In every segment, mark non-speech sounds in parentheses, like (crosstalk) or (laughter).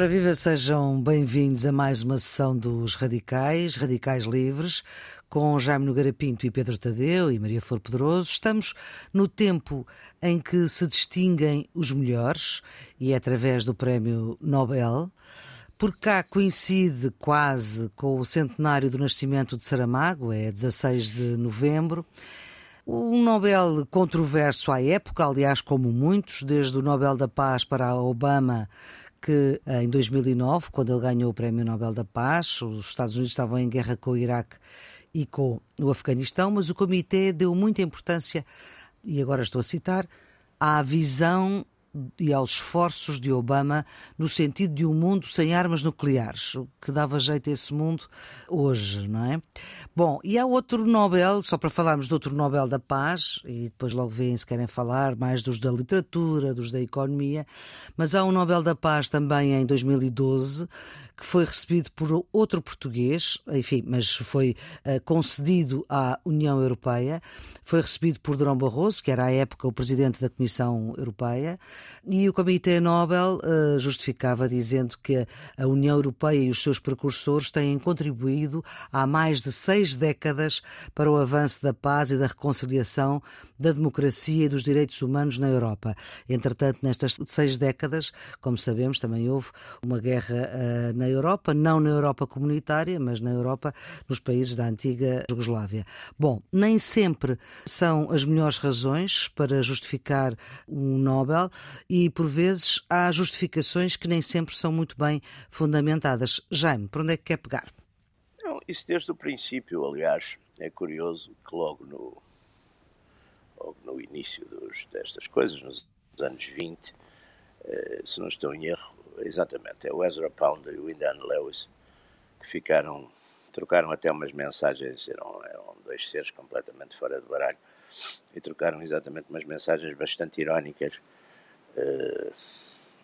Ora, viva, sejam bem-vindos a mais uma sessão dos Radicais, Radicais Livres, com Jaime Nogueira Pinto e Pedro Tadeu e Maria Flor Pedroso. Estamos no tempo em que se distinguem os melhores e é através do Prémio Nobel. Por cá coincide quase com o centenário do nascimento de Saramago, é 16 de novembro. Um Nobel controverso à época, aliás, como muitos, desde o Nobel da Paz para Obama, que em 2009, quando ele ganhou o Prémio Nobel da Paz, os Estados Unidos estavam em guerra com o Iraque e com o Afeganistão, mas o comitê deu muita importância, e agora estou a citar, à visão e aos esforços de Obama no sentido de um mundo sem armas nucleares, o que dava jeito a esse mundo hoje, não é? Bom, e há outro Nobel, só para falarmos de outro Nobel da Paz, e depois logo veem se querem falar mais dos da literatura, dos da economia, mas há um Nobel da Paz também em 2012 que foi recebido por outro português, enfim, mas foi uh, concedido à União Europeia, foi recebido por Durão Barroso, que era à época o presidente da Comissão Europeia, e o Comitê Nobel uh, justificava dizendo que a União Europeia e os seus precursores têm contribuído há mais de seis décadas para o avanço da paz e da reconciliação, da democracia e dos direitos humanos na Europa. Entretanto, nestas seis décadas, como sabemos, também houve uma guerra uh, na Europa, não na Europa comunitária, mas na Europa, nos países da antiga Jugoslávia. Bom, nem sempre são as melhores razões para justificar um Nobel e, por vezes, há justificações que nem sempre são muito bem fundamentadas. Jaime, por onde é que quer pegar? Não, isso desde o princípio, aliás, é curioso que logo no, logo no início dos, destas coisas, nos anos 20, eh, se não estou em erro, exatamente, é o Ezra Pound e o Indiana Lewis, que ficaram, trocaram até umas mensagens, eram, eram dois seres completamente fora do baralho, e trocaram exatamente umas mensagens bastante irónicas, uh,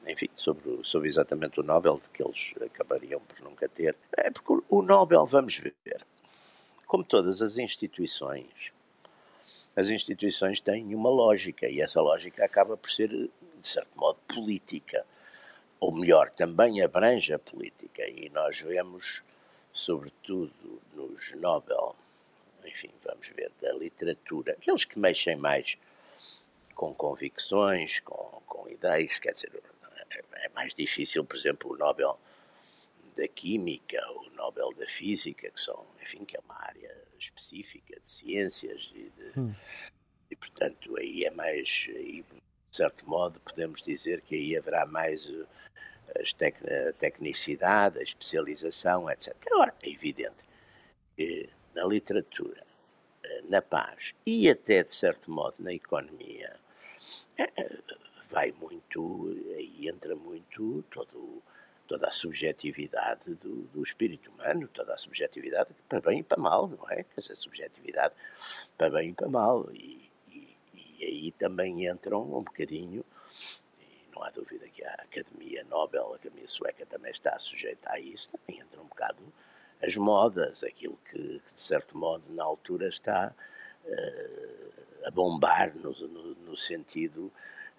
enfim, sobre, sobre exatamente o Nobel, de que eles acabariam por nunca ter. É porque o Nobel, vamos ver, como todas as instituições, as instituições têm uma lógica e essa lógica acaba por ser, de certo modo, política ou melhor, também abrange a política, e nós vemos, sobretudo nos Nobel, enfim, vamos ver, da literatura, aqueles que mexem mais com convicções, com, com ideias, quer dizer, é mais difícil, por exemplo, o Nobel da Química, o Nobel da Física, que são, enfim, que é uma área específica de ciências e, de, hum. e portanto, aí é mais, aí, de certo modo, podemos dizer que aí haverá mais a tecnicidade, a especialização, etc. Agora, é evidente que na literatura, eh, na paz e até, de certo modo, na economia, eh, eh, vai muito, aí entra muito todo, toda a subjetividade do, do, espírito humano, toda a subjetividade para bem e para mal, não é? Essa subjetividade para bem e para mal. E, e, e aí também entram um bocadinho não há dúvida que a Academia Nobel, a Academia Sueca também está sujeita a isso, também entra um bocado as modas, aquilo que, de certo modo, na altura está uh, a bombar no, no, no, sentido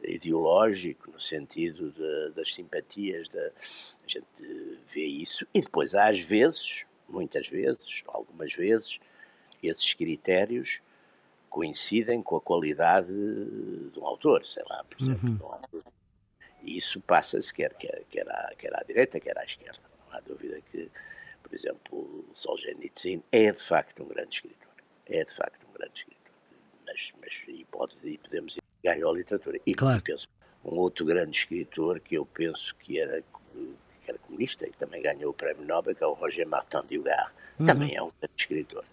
ideológico, no sentido de, das simpatias, de, a gente vê isso, e depois às vezes, muitas vezes, algumas vezes, esses critérios coincidem com a qualidade de um autor, sei lá, por exemplo, uhum. um autor e isso passa-se quer, quer, quer, à, quer à direita, quer à esquerda. Não há dúvida que, por exemplo, Solzhenitsyn é de facto um grande escritor. É de facto um grande escritor. Mas, mas e, pode, e podemos ir ganhar a literatura. E claro. penso, um outro grande escritor que eu penso que era, comunista e também ganhou o prémio Nobel, que é o Roger Martin de Hugar, uhum. também é um grande escritor.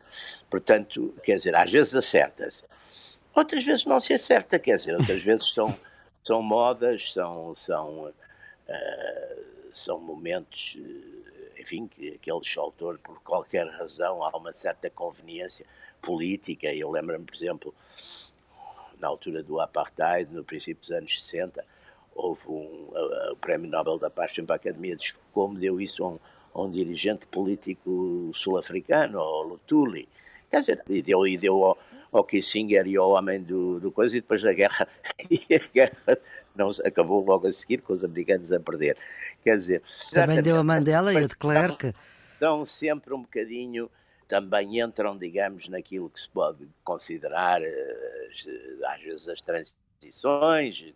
Portanto, quer dizer, às vezes acerta-se. Outras vezes não se acerta, quer dizer, outras (laughs) vezes são são modas, são, são, uh, são momentos, eh, enfim, que aquele autor, por qualquer razão, há uma certa conveniência política. Eu lembro-me, por exemplo, na altura do Apartheid, no princípio dos anos 60, houve um, uh, o Prémio Nobel da Paz para a Academia de como deu isso a um, a um dirigente político sul-africano, ao Lutuli. Quer dizer, e deu, e deu ao, ao Kissinger e ao homem do, do coisa, e depois da guerra, (laughs) e a guerra não, acabou logo a seguir com os americanos a perder. Quer dizer, também deu a Mandela e a de Klerk. Estão sempre um bocadinho, também entram, digamos, naquilo que se pode considerar, eh, às vezes, as transições,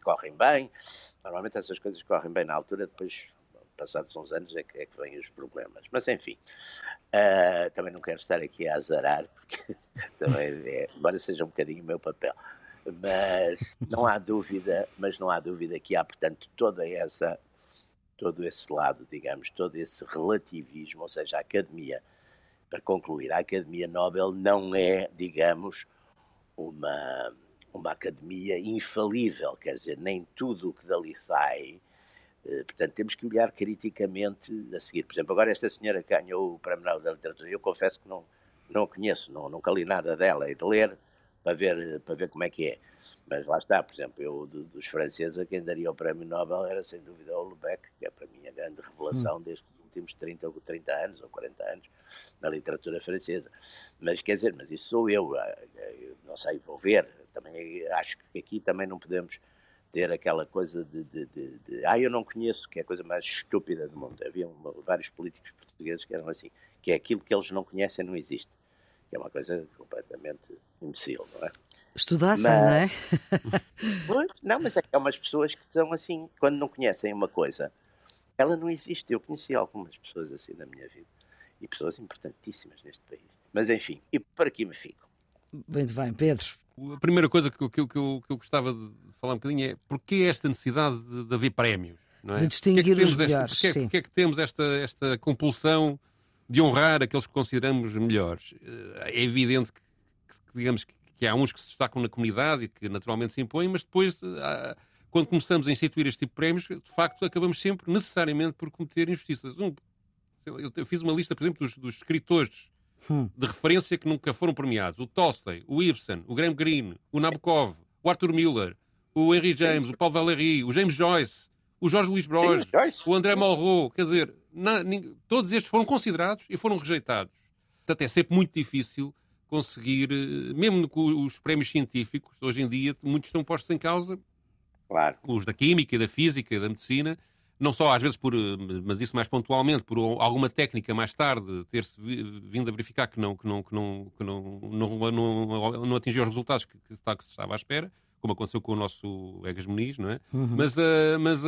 correm bem. Normalmente essas coisas correm bem na altura, depois passados uns anos é que, é que vêm os problemas. Mas enfim, uh, também não quero estar aqui a azarar, porque (laughs) também é, embora seja um bocadinho o meu papel. Mas não há dúvida, mas não há dúvida que há, portanto, toda essa, todo esse lado, digamos, todo esse relativismo, ou seja, a academia, para concluir, a Academia Nobel não é, digamos, uma, uma academia infalível, quer dizer, nem tudo o que dali sai eh, portanto, temos que olhar criticamente a seguir. Por exemplo, agora esta senhora que ganhou o Prémio Nobel da Literatura, eu confesso que não, não a conheço, não, nunca li nada dela, e de ler para ver, para ver como é que é. Mas lá está, por exemplo, eu dos franceses quem daria o Prémio Nobel era sem dúvida o Lubeck, que é para mim a grande revelação hum. destes últimos 30 ou 30 anos ou 40 anos na literatura francesa. Mas quer dizer, mas isso sou eu, ah, eu não sei, vou ver. Também acho que aqui também não podemos ter aquela coisa de, de, de, de, ah, eu não conheço, que é a coisa mais estúpida do mundo. Havia uma, vários políticos portugueses que eram assim, que é aquilo que eles não conhecem não existe. Que é uma coisa completamente imbecil, não é? Estudassem, não é? (laughs) pois, não, mas é que há umas pessoas que são assim, quando não conhecem uma coisa, ela não existe. Eu conheci algumas pessoas assim na minha vida. E pessoas importantíssimas neste país. Mas enfim, e por aqui me fico. Muito bem, Pedro. A primeira coisa que, que, que, eu, que eu gostava de falar um bocadinho é porquê esta necessidade de, de haver prémios? Não é? De distinguir que é os melhores. Porquê, sim. porquê é que temos esta, esta compulsão de honrar aqueles que consideramos melhores? Eh, é evidente que, que digamos, que há uns que se destacam na comunidade e que naturalmente se impõem, mas depois, eh, quando começamos a instituir este tipo de prémios, de facto acabamos sempre necessariamente por cometer injustiças. Um, eu fiz uma lista, por exemplo, dos, dos escritores hum. de referência que nunca foram premiados. O Tolstoy, o Ibsen, o Graham Greene, o Nabokov, o Arthur Miller, o Henry James, o Paul Valéry, o James Joyce, o Jorge Luís Bros, o André Malraux, quer dizer, na, todos estes foram considerados e foram rejeitados. Portanto, é sempre muito difícil conseguir, eh, mesmo com os prémios científicos, hoje em dia, muitos estão postos em causa. Claro. Os da química, da física, da medicina, não só às vezes por, eh, mas isso mais pontualmente, por alguma técnica mais tarde ter-se vindo a verificar que não, que não, que não, que não, não, não, não atingiu os resultados que, que, que se estava à espera, como aconteceu com o nosso Egas Muniz, não é? Uhum. Mas, uh, mas, uh,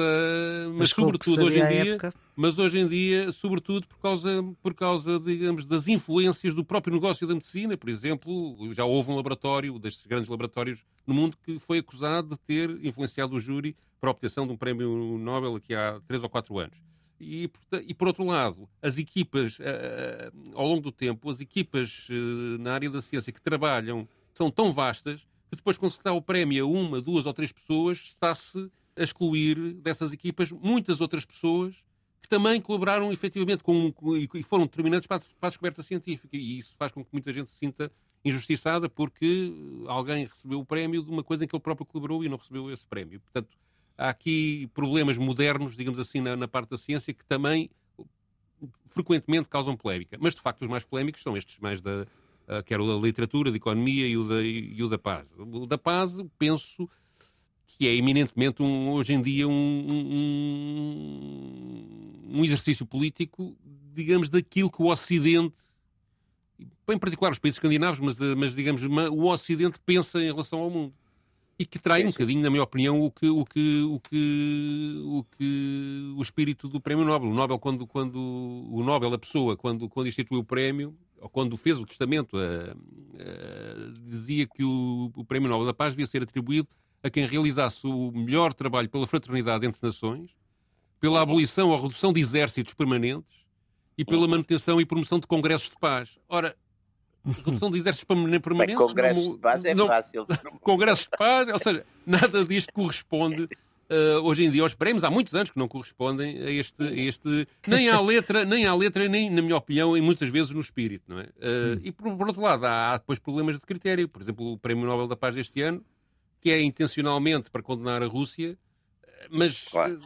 mas, mas sobretudo hoje em dia, época. mas hoje em dia, sobretudo por causa, por causa, digamos, das influências do próprio negócio da medicina, por exemplo, já houve um laboratório, destes grandes laboratórios no mundo, que foi acusado de ter influenciado o júri para a obtenção de um prémio Nobel aqui há três ou quatro anos. E, e, por outro lado, as equipas, uh, ao longo do tempo, as equipas uh, na área da ciência que trabalham são tão vastas que depois, quando se dá o prémio a uma, duas ou três pessoas, está-se a excluir dessas equipas muitas outras pessoas que também colaboraram efetivamente com, com, e foram determinantes para a, para a descoberta científica. E isso faz com que muita gente se sinta injustiçada porque alguém recebeu o prémio de uma coisa em que ele próprio colaborou e não recebeu esse prémio. Portanto, há aqui problemas modernos, digamos assim, na, na parte da ciência que também frequentemente causam polémica. Mas, de facto, os mais polémicos são estes mais da, uh, que era o da literatura, da economia e o da, e o da paz. O da paz, penso que é eminentemente, um, hoje em dia, um, um, um exercício político, digamos, daquilo que o Ocidente em particular os países escandinavos, mas, mas digamos, o Ocidente pensa em relação ao mundo. E que trai um bocadinho, na minha opinião, o que o, que, o, que, o, que, o espírito do Prémio Nobel. O Nobel, quando, quando o Nobel, a pessoa, quando, quando instituiu o prémio, ou quando fez o testamento, uh, uh, dizia que o, o, Prémio Nobel da Paz devia ser atribuído a quem realizasse o melhor trabalho pela fraternidade entre nações, pela abolição ou redução de exércitos permanentes e pela manutenção e promoção de congressos de paz. Ora, redução de exércitos permanentes... Bem, congressos não, de paz é não, fácil. (laughs) congressos de paz, ou seja, nada disto corresponde uh, hoje em dia aos prémios, há muitos anos que não correspondem a este, a este nem à letra, nem à letra, nem, na minha opinião, e muitas vezes no espírito, não é? Uh, e por, por, outro lado, há, há depois problemas de critério. Por exemplo, o Prémio Nobel da Paz deste ano, que é intencionalmente para condenar a Rússia, mas claro.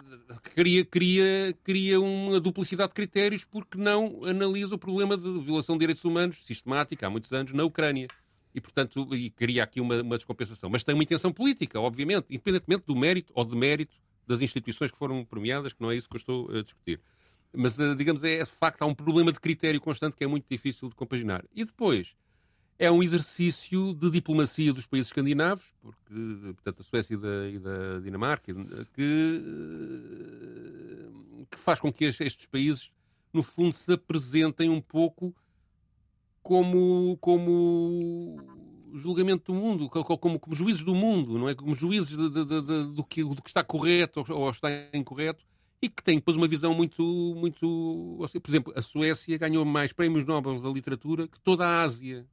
cria, cria, cria uma duplicidade de critérios porque não analisa o problema de violação de direitos humanos sistemática há muitos anos na Ucrânia. e, portanto, e cria aqui uma, uma descompensação. Mas tem uma intenção política, obviamente, independentemente do mérito ou demérito das instituições que foram premiadas, que não é isso que eu estou a discutir. Mas, eh, digamos, é de facto, há um problema de critério constante que é muito difícil de compaginar. E depois, é um exercício de diplomacia dos países escandinavos, porque, portanto, a Suécia e da, e da Dinamarca, que, eh, que, faz com que estes países, no fundo, se apresentem um pouco como, como julgamento do mundo, como, como juízes do mundo, não é? Como juízes de, de, de, do, que, do que está correto ou está incorreto e que têm depois uma visão muito, muito... Por exemplo, a Suécia ganhou mais prémios Nobel da literatura que toda a Ásia.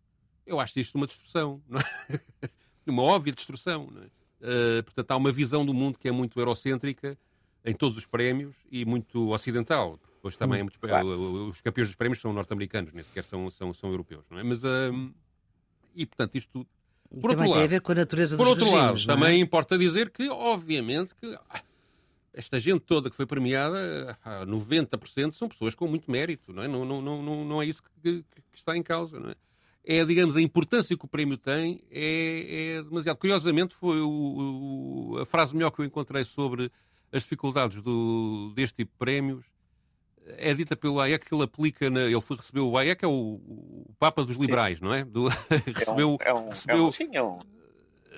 Eu acho isto uma destruição, é? (laughs) uma óbvia destruição, é? Uh, portanto, há uma visão do mundo que é muito eurocêntrica em todos os prémios e muito ocidental. Hoje também é muito, claro. os campeões dos prémios são norte-americanos, nem sequer são, são, são europeus, não é? Mas, uh, e portanto, isto. Por também outro lado, tem a ver com a natureza por outro regimes, lado, também é? importa dizer que, obviamente, que ah, esta gente toda que foi premiada, 90% ah, são pessoas com muito mérito, não é? Não, não, não, não é isso que, que, está em causa, não é? É, digamos, a importância que o prémio tem é, é demasiado. Curiosamente, foi o, o, a frase melhor que eu encontrei sobre as dificuldades do, deste tipo de prémios é dita pelo Hayek que ele aplica, na, ele foi, recebeu o Hayek é o, o Papa dos liberais, sim. não é? Do, (laughs) recebeu, é um, é um, recebeu, é um, sim, é um, é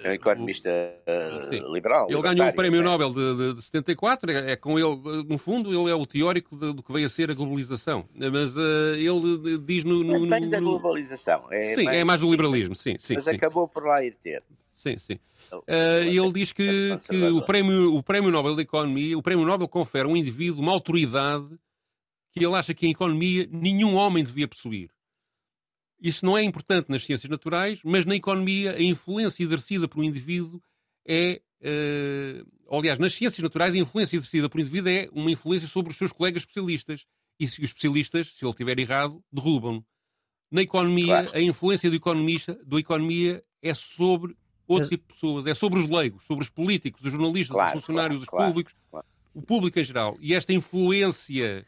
um economista uh, liberal. Ele ganhou o Prémio Nobel de, de, de 74, é, é, com ele, no fundo, ele é o teórico de, do que veio a ser a globalização. Mas uh, ele diz no. no, no, no da globalização. É sim, mais, é mais do liberalismo, sim. sim mas sim. acabou por lá ir ter. Sim, sim. Uh, ele diz que, que o, prémio, o Prémio Nobel da Economia, o Prémio Nobel confere a um indivíduo uma autoridade que ele acha que em economia nenhum homem devia possuir. Isso não é importante nas ciências naturais, mas na economia a influência exercida por um indivíduo é. Uh, aliás, nas ciências naturais a influência exercida por um indivíduo é uma influência sobre os seus colegas especialistas. E se os especialistas, se ele estiver errado, derrubam-no. Na economia, claro. a influência do economista, do economia é sobre outro tipo de pessoas, é sobre os leigos, sobre os políticos, os jornalistas, claro, os funcionários, claro, os públicos, o público em geral. E esta influência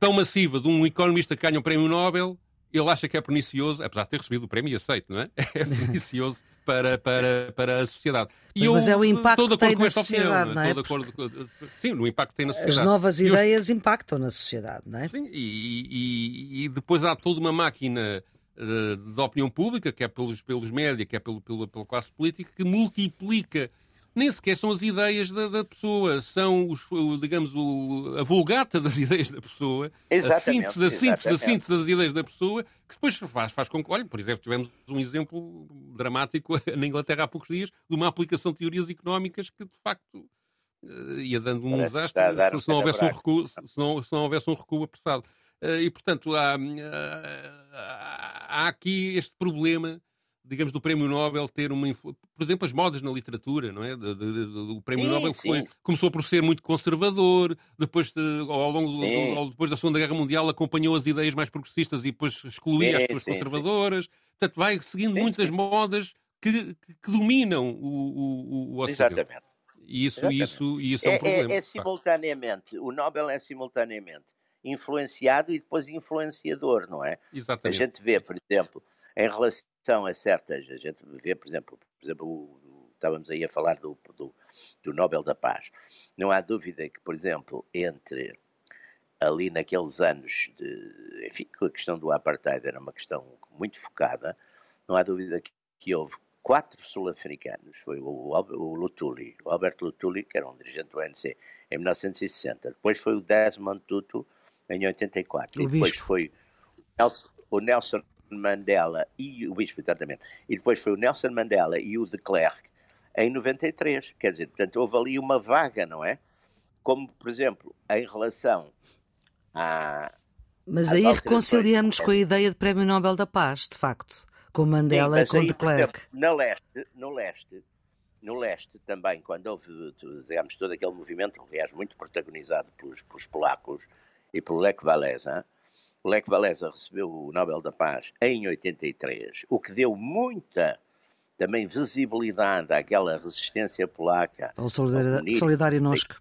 tão massiva de um economista que ganha um prémio Nobel, ele acha que é pernicioso, apesar de ter recebido o prémio e aceito, não é? (laughs) É pernicioso para, para, para a sociedade. E mas, eu, é o impacto que tem na sociedade, opinião, não é? Sim, no impacto que tem na sociedade. As novas e ideias eu... impactam na sociedade, não é? Sim, e, e, e depois há toda uma máquina uh, de opinião pública, que é pelos, pelos média, que é pelo, pela, pela classe política, que multiplica nem sequer são as ideias da, da pessoa, são, os, digamos, o, a vulgata das (laughs) ideias da pessoa, exatamente, a síntese, da síntese, da síntese das ideias da pessoa, que depois faz, faz com que, olha, por exemplo, tivemos um exemplo dramático (laughs) na Inglaterra há poucos dias de uma aplicação de teorias económicas que, de facto, eh, ia dando um Parece desastre se, não houvesse um recuo, se, não, se não houvesse um recuo apressado. Eh, e, portanto, há, há aqui este problema digamos, do Prémio Nobel ter uma. Por exemplo, as modas na literatura, não é? De, de, de, o Prémio sim, Nobel foi, começou por ser muito conservador, depois, ao longo do, depois da Segunda Guerra Mundial, acompanhou as ideias mais progressistas e depois excluía as pessoas conservadoras. Portanto, vai seguindo muitas modas que, que, dominam o, o, o Ocidente. Exatamente. E isso, isso, isso é um é, problema. É, é simultaneamente, o Nobel é simultaneamente influenciado e depois influenciador, não é? Exatamente. A gente vê, por exemplo, em relação a certas, a gente vê, por exemplo, por exemplo o, o, estávamos aí a falar do, do, do, Nobel da Paz. Não há dúvida que, por exemplo, entre ali naqueles anos, de, enfim, a questão do apartheid era uma questão muito focada, não há dúvida que, que houve quatro sul-africanos, foi o, o Lutuli, o Albert Lutuli, que era um dirigente do ANC, em 1960. Depois foi o Desmond Tutu, em 84. O e depois bispo. foi o Nelson Mandela e o Bispo, exatamente, e depois foi o Nelson Mandela e o de Klerk em 93. Quer dizer, portanto, houve ali uma vaga, não é? Como, por exemplo, em relação a. Mas aí reconciliamos com a ideia de Prémio Nobel da Paz, de facto, com Mandela Sim, e com aí, de Klerk. Na leste, no leste, no leste também, quando houve, digamos, todo aquele movimento, aliás, muito protagonizado pelos, pelos polacos e pelo Lech Walesa, o Lech Walesa recebeu o Nobel da Paz em 83, o que deu muita também visibilidade àquela resistência polaca. Ao Solidário, solidário Nosco.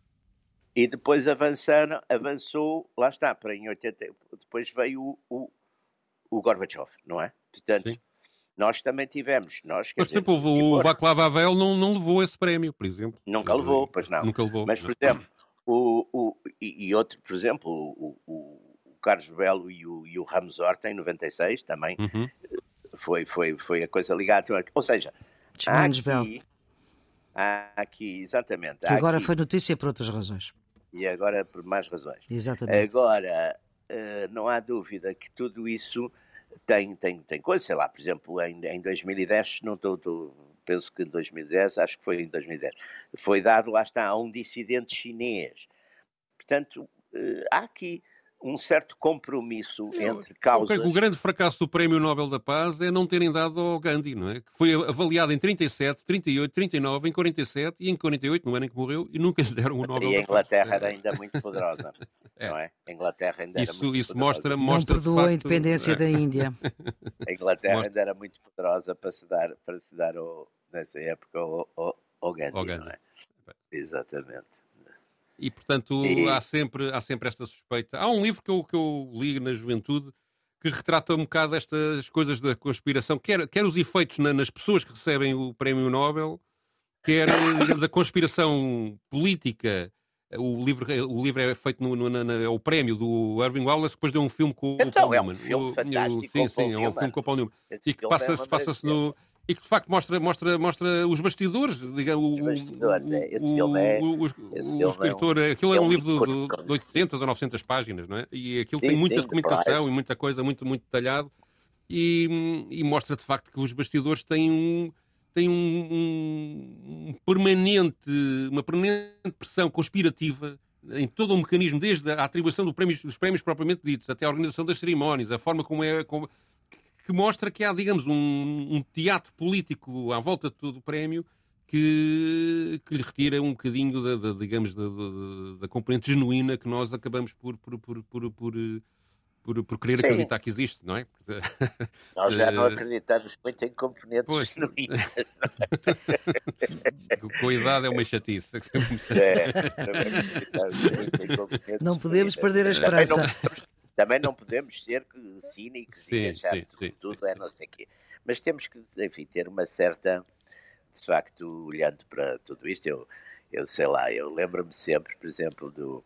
E depois avançaram, avançou, lá está, para em 80, depois veio o, o, o Gorbachev, não é? Portanto, Sim. Nós também tivemos. Nós, Mas, por exemplo, o, o Václav Havel não, não levou esse prémio, por exemplo. Nunca levou, pois não. Nunca levou. Mas, por exemplo, o, o, e, e outro, por exemplo, o, o Carlos Belo e o, e o Ramos Horta, em 96, também, Uhum. foi, foi, foi a coisa ligada. Ou seja, há Belo. aqui, há aqui, exatamente. Que há agora aqui- foi notícia por outras razões. E agora por mais razões. Exatamente. Agora, eh, não há dúvida que tudo isso tem, tem, tem coisa, sei lá, por exemplo, em, em 2010, não estou, estou- penso que em 2010, acho que foi em 2010, foi dado, lá está, a um dissidente chinês. Portanto, eh, há aqui um certo compromisso entre Eu causas. creio que o grande fracasso do Prémio Nobel da Paz é não terem dado ao Gandhi, não é? Que foi avaliado em 37, 38, 39, em 47 e em 48, no ano em que morreu, e nunca lhe deram o Nobel E a da Paz. Inglaterra era É, ainda muito poderosa, (laughs) É. não é? A Inglaterra ainda era Isso, muito isso poderosa. mostra, Não mostra perdoou a independência é. da Índia. (laughs) A Inglaterra Mostra- ainda era muito poderosa para se dar, para se dar ao, nessa época ao, ao, ao Gandhi, Ao Gandhi. não é? Exatamente. E, portanto, E- há, sempre, há sempre esta suspeita. Há um livro que eu, que eu li na juventude que retrata um bocado estas coisas da conspiração, quer, quer os efeitos na- nas pessoas que recebem o Prémio Nobel, quer, digamos, a conspiração política. O livro, o livro é feito no, no- na- na- é o prémio do Irving Wallace, depois deu um filme com o Então, Paul é um Newman. filme O- fantástico Sim, com sim, Paul é um filme com o Paul Newman. Esse E que é passa-se passa no. E que de facto mostra, mostra, mostra os bastidores. Diga, o, Os bastidores, o- é. Esse o- filme é- o- o- é um- escritor, aquilo é é um livro de, de 800 ou 900 páginas, não é? E aquilo Sim, tem muita sim, documentação e muita coisa, muito, muito detalhado. E, e mostra de facto que os bastidores têm um. têm um, um- um permanente, uma permanente pressão conspirativa em todo o mecanismo, desde a atribuição do prémio- dos prémios propriamente ditos, até a organização das cerimónias, a forma como é. como- que mostra que há, digamos, um, um teatro político à volta de todo o prémio que, que lhe retira um bocadinho da, da- digamos, da, da- da componente genuína que nós acabamos por, por, por, por, por, por- por querer Sim. acreditar que existe, não é? (laughs) Nós já não Eh, acreditamos muito em componentes Pois. genuínas. Com a idade é uma chatice. É, não acreditamos muito em componentes Não podemos perder a esperança. Também não podemos ser cínicos Sim, e achar sim, que tudo sim, é não sei o quê. Mas temos que, enfim, ter uma certa. De facto, olhando para tudo isto, eu, eu sei lá, eu lembro-me sempre, por exemplo, do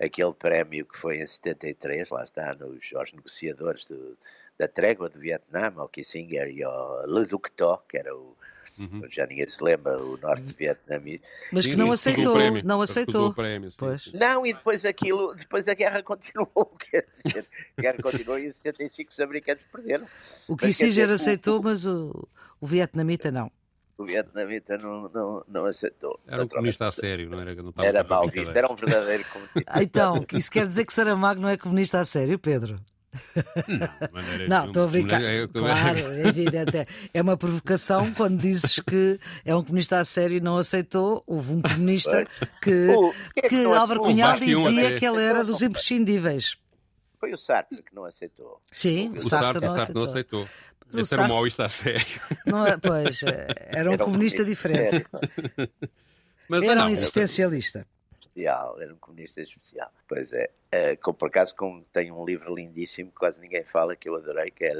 aquele prémio que foi em 73, lá está, nos, aos negociadores do- da trégua do Vietnã, ao Kissinger e ao Le Duc Tho, que era o, Uhum. já ninguém se lembra, o norte-vietnamita. Mas que não aceitou. prémio. Não aceitou. o prémio, sim. Não, e depois aquilo, depois a guerra (laughs) continuou, quer dizer, a guerra continuou e em 75 os americanos perderam. O Kissinger aceitou, o- mas o, o vietnamita não. O vietnamita não, não, não aceitou. Era um comunista a sério, não era? Não estava Era mal visto, era um verdadeiro (laughs) comunista. Ah, Então, isso quer dizer que Saramago não é comunista a sério, Pedro? Não, estou a brincar. É- Claro, (laughs) é evidente. É- É uma provocação quando dizes que é um comunista a sério e não aceitou. Houve um comunista que, O- é que não Álvaro aceitou? Cunhal dizia que ele era dos imprescindíveis. Foi o Sartre que não aceitou. Sim, O o Sartre, Sartre não o Sartre não aceitou. aceitou. Mas o Esse era um Sartre- maoísta a sério. Não pois, é, era um Era comunista diferente. sério, Mas Era não, um existencialista. Especial, era um comunista especial. Pois é, com, por acaso com, tem um livro lindíssimo que quase ninguém fala, que eu adorei, que é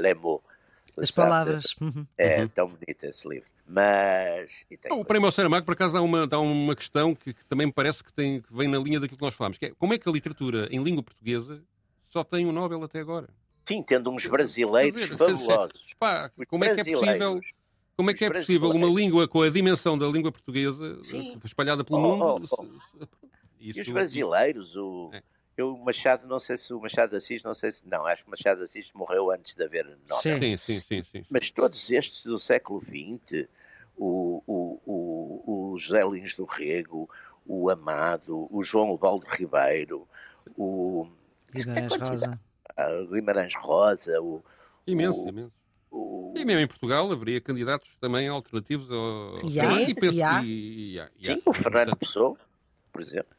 do As palavras. uhum. É Uhum. tão bonito esse livro. Mas. e tem Não, o Prémio ao Saramago, por acaso, dá uma, dá uma questão que, que também me parece que, tem, que vem na linha daquilo que nós falámos, que é como é que a literatura em língua portuguesa só tem um Nobel até agora? Sim, tendo uns brasileiros dizer, fabulosos. Pá, como é que é possível, como é, que é Os possível uma língua com a dimensão da língua portuguesa Sim. espalhada pelo Oh, mundo? oh, se- se- E isso- os brasileiros, o, É. eu, o Machado, não sei se o Machado Assis, não sei se. Não, acho que o Machado Assis morreu antes de haver Nobel. Sim. Sim, sim, sim. Mas todos estes do século XX, o, o, o, o José Lins do Rego, o Amado, o João Ubaldo Ribeiro, o Guimarães quantos- Rosa. a Guimarães Rosa, o, Imenso, o- imenso. o, E mesmo em Portugal haveria candidatos também alternativos ao. ao E e penso que- e e há. sim, o Fernando Pessoa, por exemplo.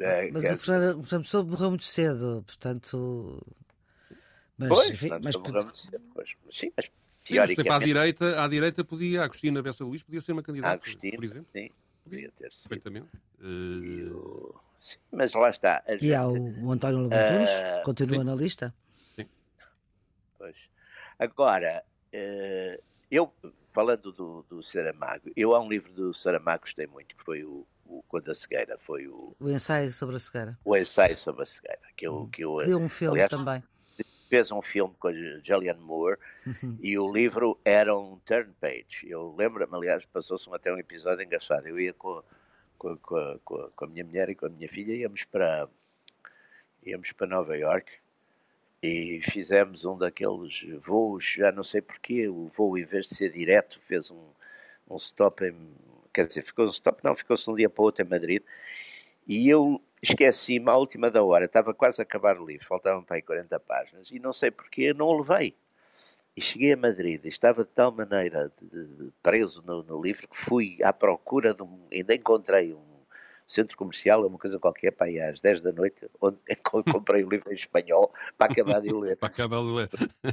É, Mas que- o Fernando o Fernando Pessoa morreu muito cedo, portanto. Mas, Pois, enfim, Fernando mas morreu muito cedo, pois. Sim, mas Sim, mas, tipo, à direita, à direita podia, a Agostina Bessa Luís podia ser uma candidata, Agostinho, por exemplo. sim, podia ter sido. Perfeitamente. Eh, o- Sim, mas lá está. a E há gente- o, o António Lobantunes, Ah, continua sim. na lista. Pois. Agora, uh, eu, falando do, do Saramago, eu há um livro do Saramago que gostei muito, que foi o, o Quando a Cegueira, foi o... O ensaio sobre a cegueira. O ensaio sobre a cegueira, que eu... Que eu Deu um filme aliás, também. Fez um filme com a Julianne Moore (laughs) e o livro era um turn page. Eu lembro-me, aliás, passou-se até um episódio engraçado. Eu ia com, com, com, com, a minha mulher e com a minha filha, íamos para, íamos para Nova York e fizemos um daqueles voos, já não sei porquê, o voo em vez de ser direto fez um, um stop em, quer dizer, ficou um stop, não, ficou-se um dia para o outro em Madrid e eu esqueci-me à última da hora, estava quase a acabar o livro, faltavam para aí 40 páginas e não sei porquê, não o levei. E cheguei a Madrid e estava de tal maneira de, de, preso no, no, livro que fui à procura de um, ainda encontrei um centro comercial, uma coisa qualquer, para aí às 10 da noite, onde (laughs) comprei o livro em espanhol para acabar de (laughs) ler. para acabar de ler.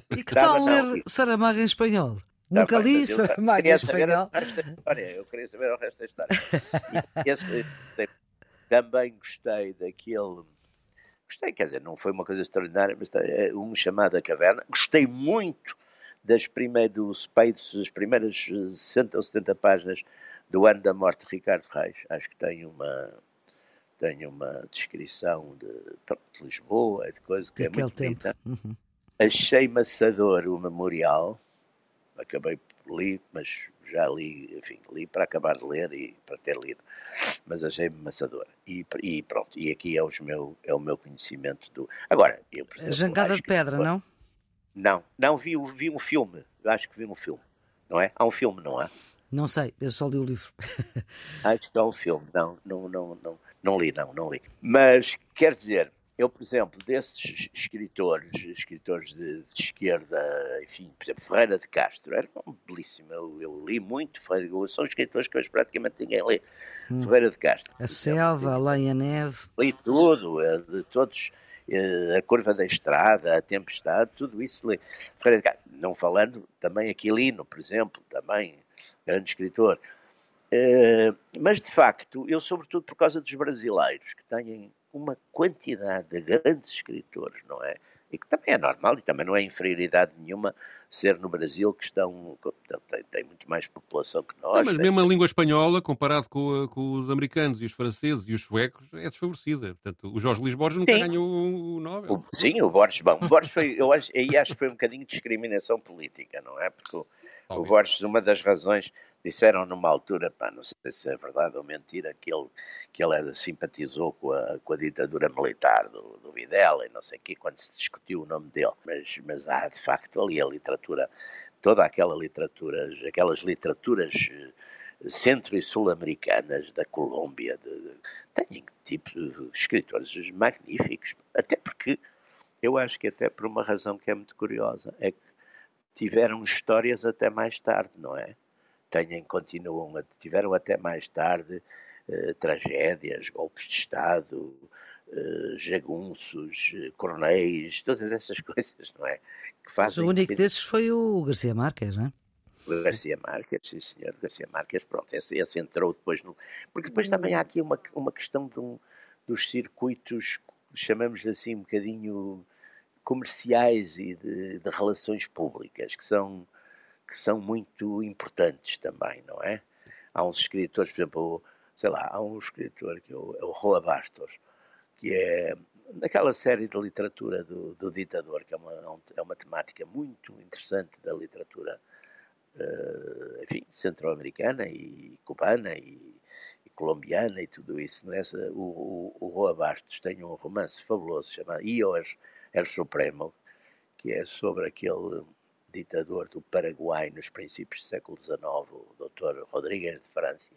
E que tal ler Saramago em espanhol? Nunca li Saramago em espanhol. Eu queria saber o resto da história. Esse, também gostei daquele. Gostei, quer dizer, não foi uma coisa extraordinária, mas é um chamado A Caverna. Gostei muito das primeiras, do Spades, as primeiras 60 ou 70 páginas do ano da morte de Ricardo Reis. Acho que tem uma, tem uma descrição de, de Lisboa, de coisa que é muito bonita. Uhum. Achei maçador o memorial, acabei por ler, mas já li, enfim, li para acabar de ler e para ter lido, mas achei maçador. E, e pronto, e aqui é, os meu, é o meu conhecimento do. Agora, eu exemplo, Jangada de Pedra, que... não? Não, não vi, vi um filme, acho que vi um filme, não é? Há um filme, não é? Não sei, eu só li o livro. (laughs) Acho que é um filme, não, não, não, não, não li, não, não li. Mas, quer dizer, eu, por exemplo, desses escritores, escritores de, de, esquerda, enfim, por exemplo, Ferreira de Castro, era um belíssimo, eu, eu, li muito, são escritores que hoje praticamente ninguém lê. Hum. Ferreira de Castro. A Selva, a Leia Neve. Li tudo, é, de todos, é, a Curva da Estrada, a Tempestade, tudo isso li. Ferreira de Castro, não falando também Aquilino, por exemplo, também grande escritor. Uh, mas, de facto, eu, sobretudo por causa dos brasileiros, que têm uma quantidade de grandes escritores, não é? E que também é normal e também não é inferioridade nenhuma ser no Brasil, que estão, tem, tem muito mais população que nós. Não, mas mesmo a língua espanhola, comparado com, com, os americanos e os franceses e os suecos, é desfavorecida. Portanto, o Jorge Luís Borges nunca sim. ganhou o Nobel. O, sim, o Borges, bom, o Borges foi, eu acho, aí acho que foi um bocadinho de discriminação política, não é? Porque o, o Borges, uma das razões, disseram numa altura, pá, não sei se é verdade ou mentira, que ele, que ele simpatizou com a, com a ditadura militar do, do Videla e não sei o quê, quando se discutiu o nome dele. Mas, mas há, de facto, ali a literatura, toda aquela literatura, aquelas literaturas eh, centro e sul-americanas da Colômbia, de, de, têm tipo escritores magníficos, até porque eu acho que até por uma razão que é muito curiosa, é que tiveram histórias até mais tarde, não é? Têm, continuam, tiveram até mais tarde eh, tragédias, golpes de Estado, eh, jagunços, eh, coronéis, todas essas (laughs) coisas, não é? Que fazem Mas o único que... desses foi o Garcia Marques, não é? O Garcia Marques, sim senhor, Garcia Marques, pronto, esse, esse, entrou depois no... Porque depois também há aqui uma, uma questão de um, dos circuitos, chamamos assim um bocadinho comerciais e de, de, relações públicas que são, que são muito importantes também, não é? Há uns escritores, por exemplo, sei lá, há um escritor que é o, é Roa Bastos, que é naquela série de literatura do, do ditador, que é uma, é uma temática muito interessante da literatura, uh, enfim, centro-americana e cubana e, e, colombiana e tudo isso. Não é? o, o, o Roa Bastos tem um romance fabuloso chamado Ios El Supremo, que é sobre aquele ditador do Paraguai nos princípios do século XIX, o Dr. Rodrigues de França,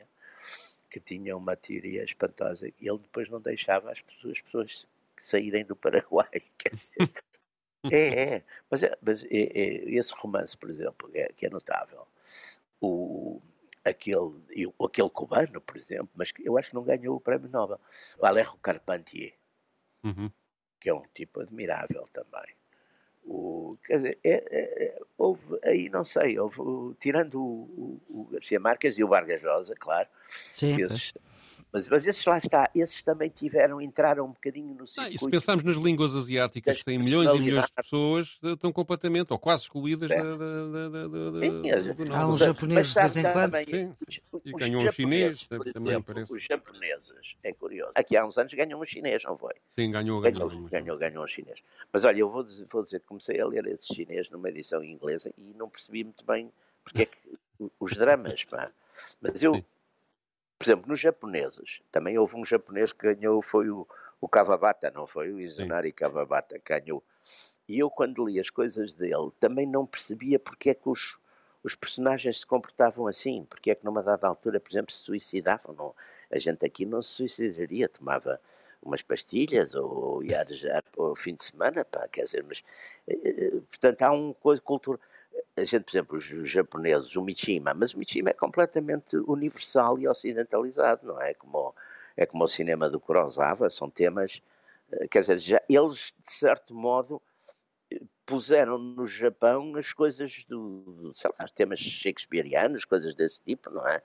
que tinha uma teoria espantosa. E ele depois não deixava as pessoas, as pessoas saírem do Paraguai. (laughs) é, é. Mas, é, mas é, é, esse romance, por exemplo, é, que é notável. O, aquele, aquele cubano, por exemplo, mas eu acho que não ganhou o prémio Nobel. O Alejo Carpentier. Uhum que é um tipo admirável também. O, quer dizer, é, é, é houve aí, não sei, houve, tirando o, o, o, Garcia Marques e o Vargas Rosa, claro, Sim, esses, Mas, mas esses lá está, esses também tiveram, entraram um bocadinho no circuito. Ah, e se pensarmos nas línguas asiáticas, que têm milhões e milhões de pessoas, estão completamente, ou quase excluídas da, da, da, da, Sim, do Há uns japoneses de vez em quando. Também, os, e ganhou um chinês, também parece. Os japoneses, é curioso. Aqui há uns anos ganhou um chinês, não foi? Sim, ganhou, ganhou. Ganhou, ganhou, ganhou um chinês. Mas olha, eu vou dizer, vou dizer que comecei a ler esse chinês numa edição inglesa e não percebi muito bem porque é que (laughs) os dramas, pá. Mas eu, Sim por exemplo, nos japoneses, também houve um japonês que ganhou, foi o, o Kawabata, não foi? O Izunari. Kawabata ganhou. E eu, quando li as coisas dele, também não percebia porque é que os, os personagens se comportavam assim, porque é que numa dada altura, por exemplo, se suicidavam. Não, a gente aqui não se suicidaria, tomava umas pastilhas ou ia já o fim de semana, pá, quer dizer, mas, eh, eh, portanto, há uma coisa cultural a gente, por exemplo, os japoneses, o Mishima, mas o Mishima é completamente universal e ocidentalizado, não é? Como, é como o cinema do Kurosawa, são temas, eh, quer dizer, já, eles, de certo modo, puseram no Japão as coisas do, sei lá, temas shakespearianos, coisas desse tipo, não é?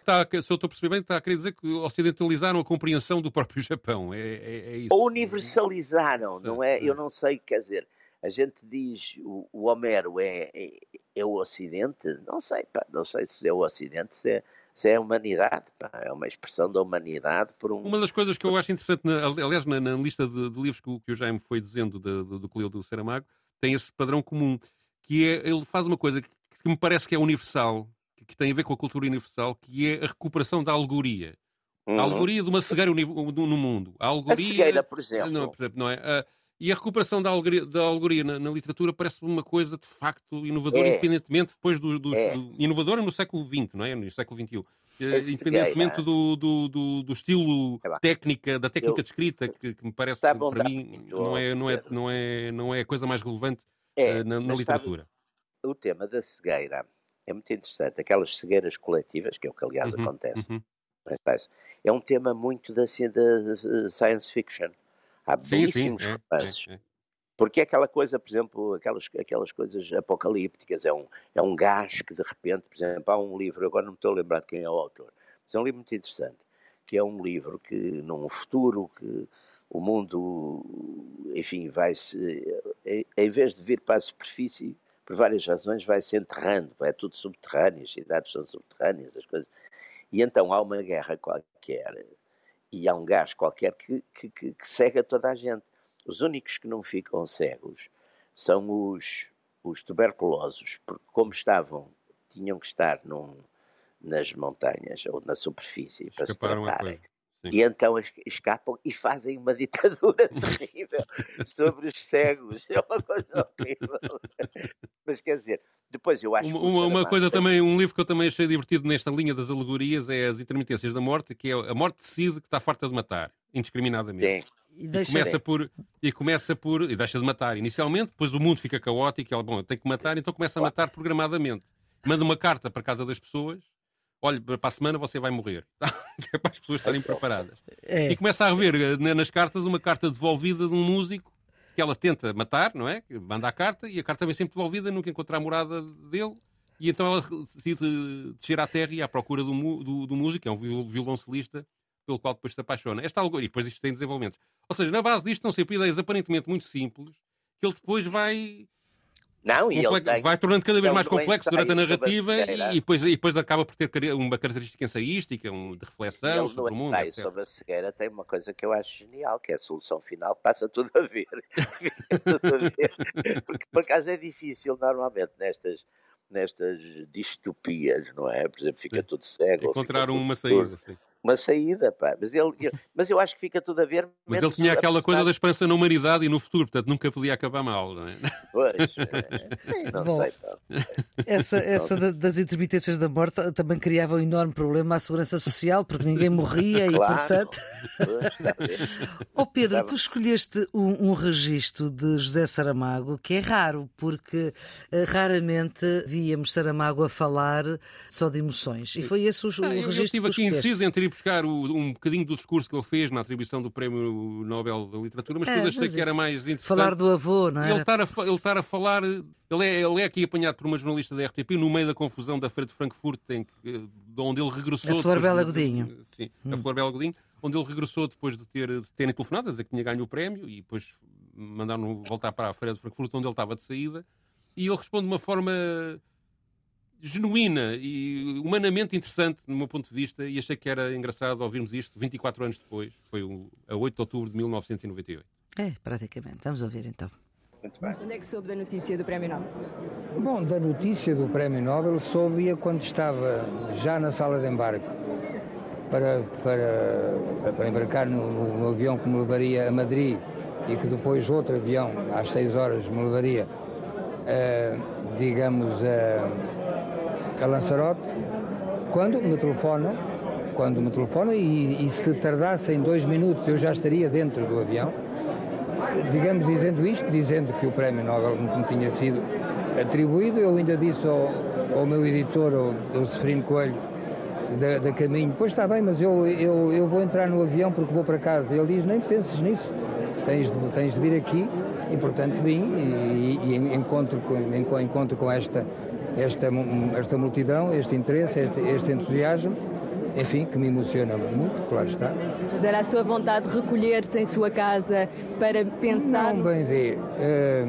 Está, se eu estou a perceber bem, está a querer dizer que ocidentalizaram a compreensão do próprio (laughs) Japão. É, é, é isso. Ou universalizaram, não é? Eu não sei, quer dizer, a gente diz o, o Homero é, é, é, o Ocidente, não sei, pá, não sei se é o Ocidente, se é, se é a humanidade, pá, é uma expressão da humanidade por um... Uma das coisas que eu acho interessante, na, aliás, na, na lista de, de, livros que o, que o Jaime foi dizendo de, de, do Cleo do Saramago, tem esse padrão comum, que é, ele faz uma coisa que, que me parece que é universal, que, que, tem a ver com a cultura universal, que é a recuperação da alegoria. Uhum. A alegoria de uma cegueira no mundo. A alegoria... A cegueira, por exemplo. Não, não é? A, e a recuperação da alegoria, da alegoria na, na, literatura parece-me uma coisa de facto inovadora, é. independentemente depois do, do, é. do, inovadora no século XX, não é? No século XXI. Eh, independentemente é, do, do, do, estilo é técnica, da técnica eu, de escrita, que, que me parece, para mim, não é, não, é, não, é, não é a coisa mais relevante uh, na, na literatura. Sabe, o tema da cegueira é muito interessante. Aquelas cegueiras coletivas, que é o que aliás uhum, acontece, uhum. é um tema muito da, da science fiction. Há belíssimos sim, sim. romances. É, é, é. Porque é aquela coisa, por exemplo, aquelas, aquelas coisas apocalípticas, é um, é um gás que de repente, por exemplo, há um livro, agora não me estou a lembrar de quem é o autor, mas é um livro muito interessante, que é um livro que, num futuro que o mundo, enfim, vai-se, em vez de vir para a superfície, por várias razões, vai se enterrando, é tudo subterrâneo, as cidades são subterrâneas, as coisas. E então há uma guerra qualquer e há um gás qualquer que, que, que, que cega toda a gente. Os únicos que não ficam cegos são os, os tuberculosos, porque como estavam, tinham que estar num, nas montanhas ou na superfície para Escaparam se tratarem. E então escapam e fazem uma (laughs) ditadura terrível sobre os cegos. É uma coisa horrível. Mas quer dizer, depois eu acho uma, uma, uma coisa também, um livro que eu também achei divertido nesta linha das alegorias é As Intermitências da Morte, que é a morte decide que está farta de matar, indiscriminadamente. Sim. E, e começa por e começa por e deixa de matar inicialmente, depois o mundo fica caótico, ela, bom, tem que matar, então começa a matar programadamente. Manda uma carta para casa das pessoas olha, para a semana você vai morrer. (laughs) é para as pessoas estarem preparadas. É. E começa a rever eh, nas cartas uma carta devolvida de um músico que ela tenta matar, não é? Manda a carta e a carta vem sempre devolvida, nunca encontra a morada dele. E então ela decide descer à terra e à procura do, do, do músico, que é um violoncelista, pelo qual depois se apaixona. Esta algo, e depois isto tem desenvolvimentos. Ou seja, na base disto estão sempre ideias aparentemente muito simples, que ele depois vai não, e ele tem, vai tornando cada vez mais complexo durante a narrativa a e, depois, e depois acaba por ter uma característica ensaística, um, de reflexão sobre o mundo. Etc. sobre a cegueira tem uma coisa que eu acho genial, que é a solução final passa tudo a ver. (laughs) tudo a ver. Porque por acaso é difícil normalmente nestas, nestas distopias, não é? Por exemplo, fica sim. tudo cego. Encontrar uma saída, sim uma saída, pá. Mas, ele, ele, mas eu acho que fica tudo a ver. Mas ele tinha aquela coisa da esperança na humanidade e no futuro, portanto nunca podia acabar mal, não é? Pois, (laughs) é, não Bom, sei, pá. Essa, essa das intermitências da morte também criava um enorme problema à segurança social, porque ninguém morria claro. e, portanto. Ó oh, Pedro, tu escolheste um, um registro de José Saramago que é raro, porque uh, raramente víamos Saramago a falar só de emoções. E foi esse o, o registro eu estive aqui inciso entre buscar o, um bocadinho do discurso que ele fez na atribuição do Prémio Nobel da Literatura, mas É, depois achei que era mais interessante. Falar do avô, não é? Ele estar, a, ele estar a falar. Ele é, ele é aqui apanhado por uma jornalista da RTP no meio da confusão da Feira de Frankfurt, em que, eh, de onde ele regressou. A Flor Bela Godinho. Sim, a Flor Bela Godinho, onde ele regressou depois de, ter, de terem telefonado a dizer que tinha ganho o prémio e depois mandaram voltar para a Feira de Frankfurt, onde ele estava de saída. E ele responde de uma forma genuína e humanamente interessante, no meu ponto de vista, e achei que era engraçado ouvirmos isto 24 anos depois. Foi o, a 8 de outubro de 1998. É, praticamente. Vamos ouvir então. Muito bem. Onde é que soube da notícia do Prémio Nobel? Bom, da notícia do Prémio Nobel soube-a quando estava já na sala de embarque para, para, para embarcar no, no- no avião que me levaria a Madrid e que depois outro avião, às seis horas, me levaria, eh, digamos, a, a Lanzarote, quando me telefonam, quando me telefonam e, e se tardassem dois minutos eu já estaria dentro do avião, digamos, dizendo isto, dizendo que o Prémio Nobel me tinha sido atribuído, eu ainda disse ao, ao meu editor, ao, Seferino Coelho, da, da Caminho, pois está bem, mas eu, eu, eu vou entrar no avião porque vou para casa. Ele diz, nem penses nisso, tens de, tens de vir aqui, e portanto vim e, e, e encontro, com, enco- encontro com esta, esta, esta multidão, este interesse, este, este entusiasmo, enfim, que me emociona muito, claro está. Mas era a sua vontade de recolher-se em sua casa para pensar. Não, bem vê. eh,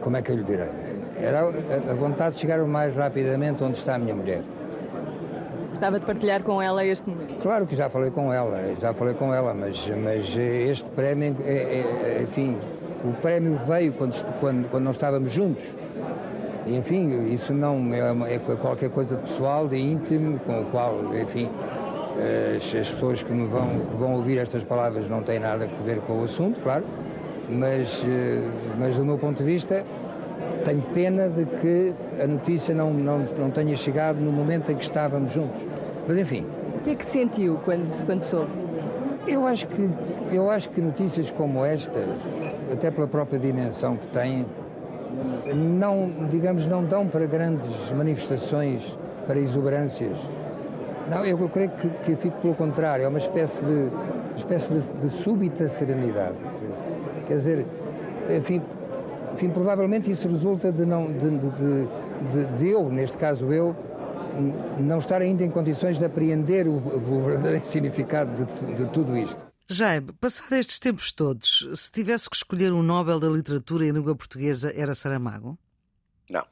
como é que eu lhe direi? Era a, a vontade de chegar o mais rapidamente onde está a minha mulher. Estava de partilhar com ela este momento. Claro que já falei com ela, já falei com ela, mas, mas eh, este prémio, é, é- é- enfim, o prémio veio quando, quando, quando nós estávamos juntos. Enfim, isso não é, uma- é qualquer coisa pessoal, de íntimo, com o qual, enfim, as, as pessoas que me vão, que vão ouvir estas palavras não têm nada a ver com o assunto, claro, mas, eh, mas do meu ponto de vista, tenho pena de que a notícia não, não, não tenha chegado no momento em que estávamos juntos. Mas, enfim, O que é que sentiu quando, quando soube? eu acho que eu acho que notícias como estas, até pela própria dimensão que têm, não, digamos, não dão para grandes manifestações, para exuberâncias. Não, eu, eu creio que, que fico pelo contrário, é uma espécie de, espécie de, de súbita serenidade. Quer dizer, enfim, enfim, provavelmente isso resulta de não de, de, de- de- eu, neste caso eu, não estar ainda em condições de apreender o, o verdadeiro (laughs) significado de tudo isto. Jaime, passados estes tempos todos, se tivesse que escolher um Nobel da Literatura em língua portuguesa, era Saramago? Não.